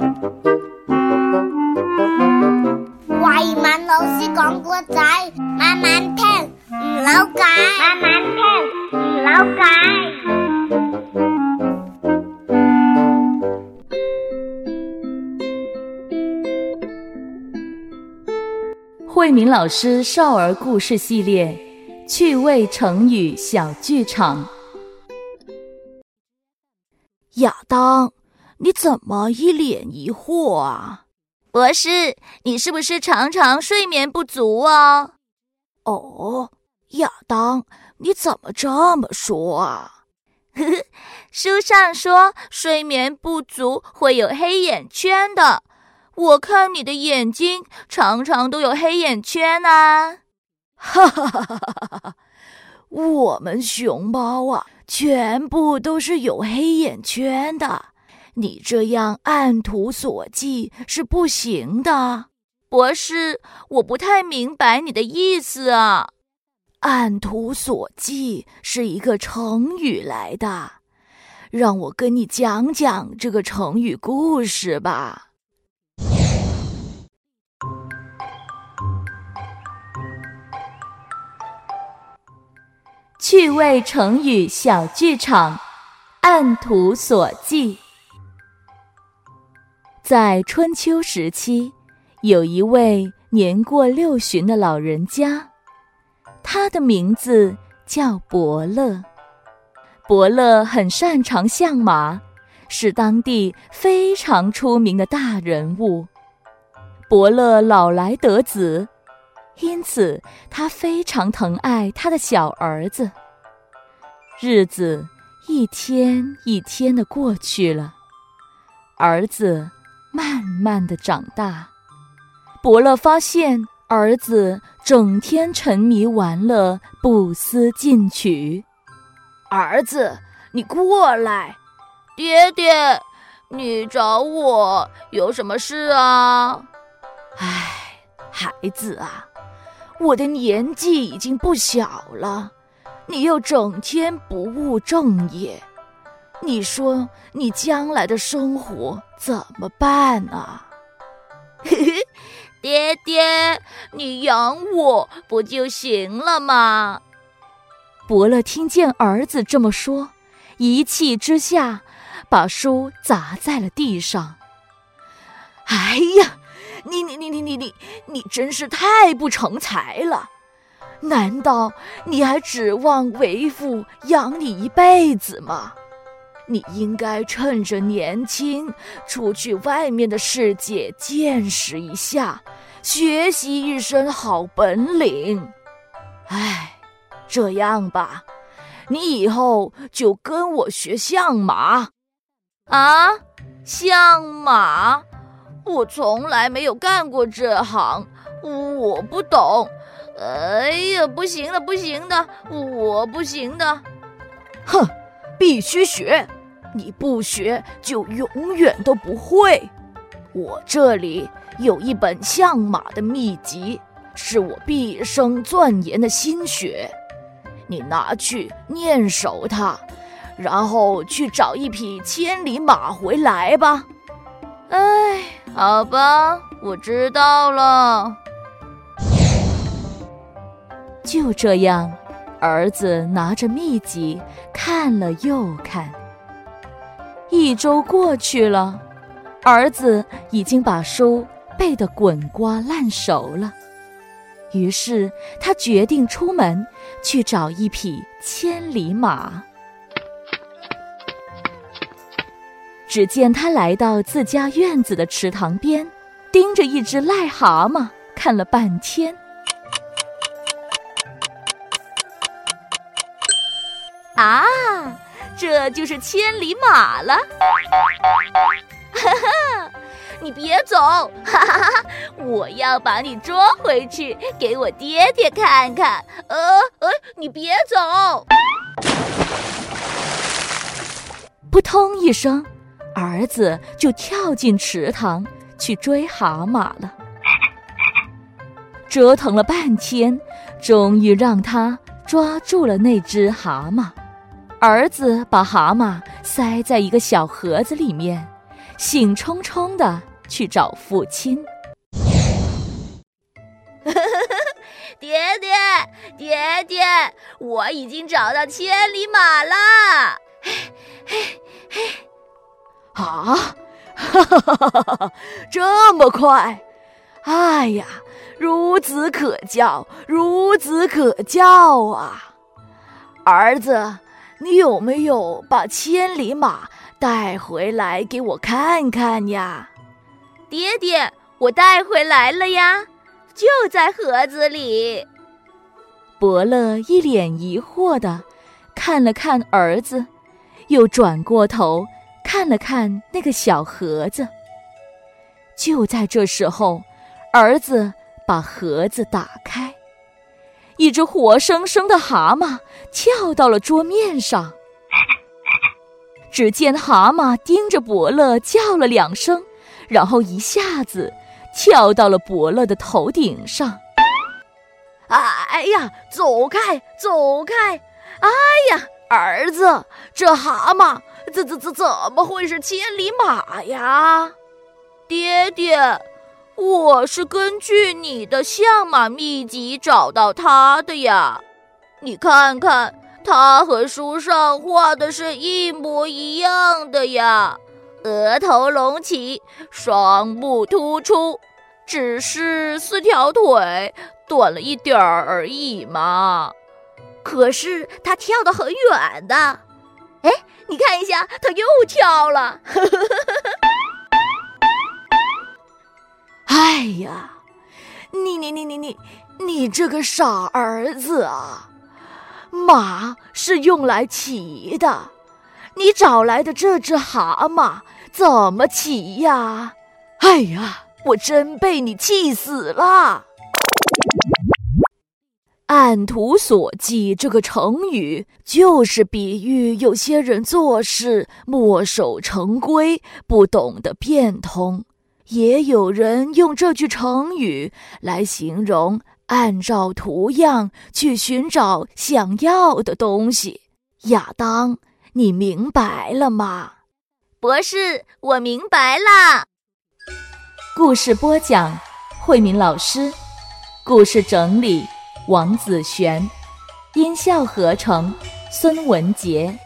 慧敏老师讲故仔，慢慢听，唔扭計，慢慢听，唔扭計。慧敏老师少儿故事系列趣味成语小剧场。亚当，你怎么一脸疑惑啊？博士，你是不是常常睡眠不足啊？哦，亚当，你怎么这么说啊？呵呵，书上说睡眠不足会有黑眼圈的。我看你的眼睛常常都有黑眼圈啊！哈哈哈哈哈哈！我们熊猫啊，全部都是有黑眼圈的。你这样按图索骥是不行的，博士，我不太明白你的意思啊。按图索骥是一个成语来的，让我跟你讲讲这个成语故事吧。趣味成语小剧场，按图索骥。在春秋时期，有一位年过六旬的老人家，他的名字叫伯乐。伯乐很擅长相马，是当地非常出名的大人物。伯乐老来得子。因此，他非常疼爱他的小儿子。日子一天一天的过去了，儿子慢慢的长大。伯乐发现儿子整天沉迷玩乐，不思进取。儿子，你过来，爹爹，你找我有什么事啊？唉，孩子啊。我的年纪已经不小了，你又整天不务正业，你说你将来的生活怎么办啊？爹爹，你养我不就行了吗？伯乐听见儿子这么说，一气之下，把书砸在了地上。哎呀！你你你你你你你真是太不成才了！难道你还指望为父养你一辈子吗？你应该趁着年轻，出去外面的世界见识一下，学习一身好本领。哎，这样吧，你以后就跟我学相马。啊，相马。我从来没有干过这行，我不懂。哎呀，不行的，不行的，我不行的。哼，必须学，你不学就永远都不会。我这里有一本相马的秘籍，是我毕生钻研的心血，你拿去念熟它，然后去找一匹千里马回来吧。哎。好吧，我知道了。就这样，儿子拿着秘籍看了又看。一周过去了，儿子已经把书背得滚瓜烂熟了。于是他决定出门去找一匹千里马。只见他来到自家院子的池塘边，盯着一只癞蛤蟆看了半天。啊，这就是千里马了！哈哈，你别走！哈哈哈，我要把你捉回去，给我爹爹看看。呃呃，你别走！扑通一声。儿子就跳进池塘去追蛤蟆了，折腾了半天，终于让他抓住了那只蛤蟆。儿子把蛤蟆塞在一个小盒子里面，兴冲冲的去找父亲。爹爹，爹爹，我已经找到千里马了！嘿，嘿，嘿，啊，哈哈哈哈哈！这么快？哎呀，孺子可教，孺子可教啊！儿子，你有没有把千里马带回来给我看看呀？爹爹，我带回来了呀。就在盒子里。伯乐一脸疑惑的看了看儿子，又转过头看了看那个小盒子。就在这时候，儿子把盒子打开，一只活生生的蛤蟆跳到了桌面上。只见蛤蟆盯着伯乐叫了两声，然后一下子。跳到了伯乐的头顶上。哎呀，走开，走开！哎呀，儿子，这蛤蟆怎怎怎怎么会是千里马呀？爹爹，我是根据你的相马秘籍找到他的呀。你看看，他和书上画的是一模一样的呀。额头隆起，双目突出，只是四条腿短了一点儿而已嘛。可是他跳得很远的，哎，你看一下，他又跳了。哎呀，你你你你你你这个傻儿子啊！马是用来骑的。你找来的这只蛤蟆怎么骑呀？哎呀，我真被你气死了！按图索骥这个成语就是比喻有些人做事墨守成规，不懂得变通。也有人用这句成语来形容按照图样去寻找想要的东西。亚当。你明白了吗，博士？我明白了。故事播讲：慧敏老师，故事整理：王子璇，音效合成：孙文杰。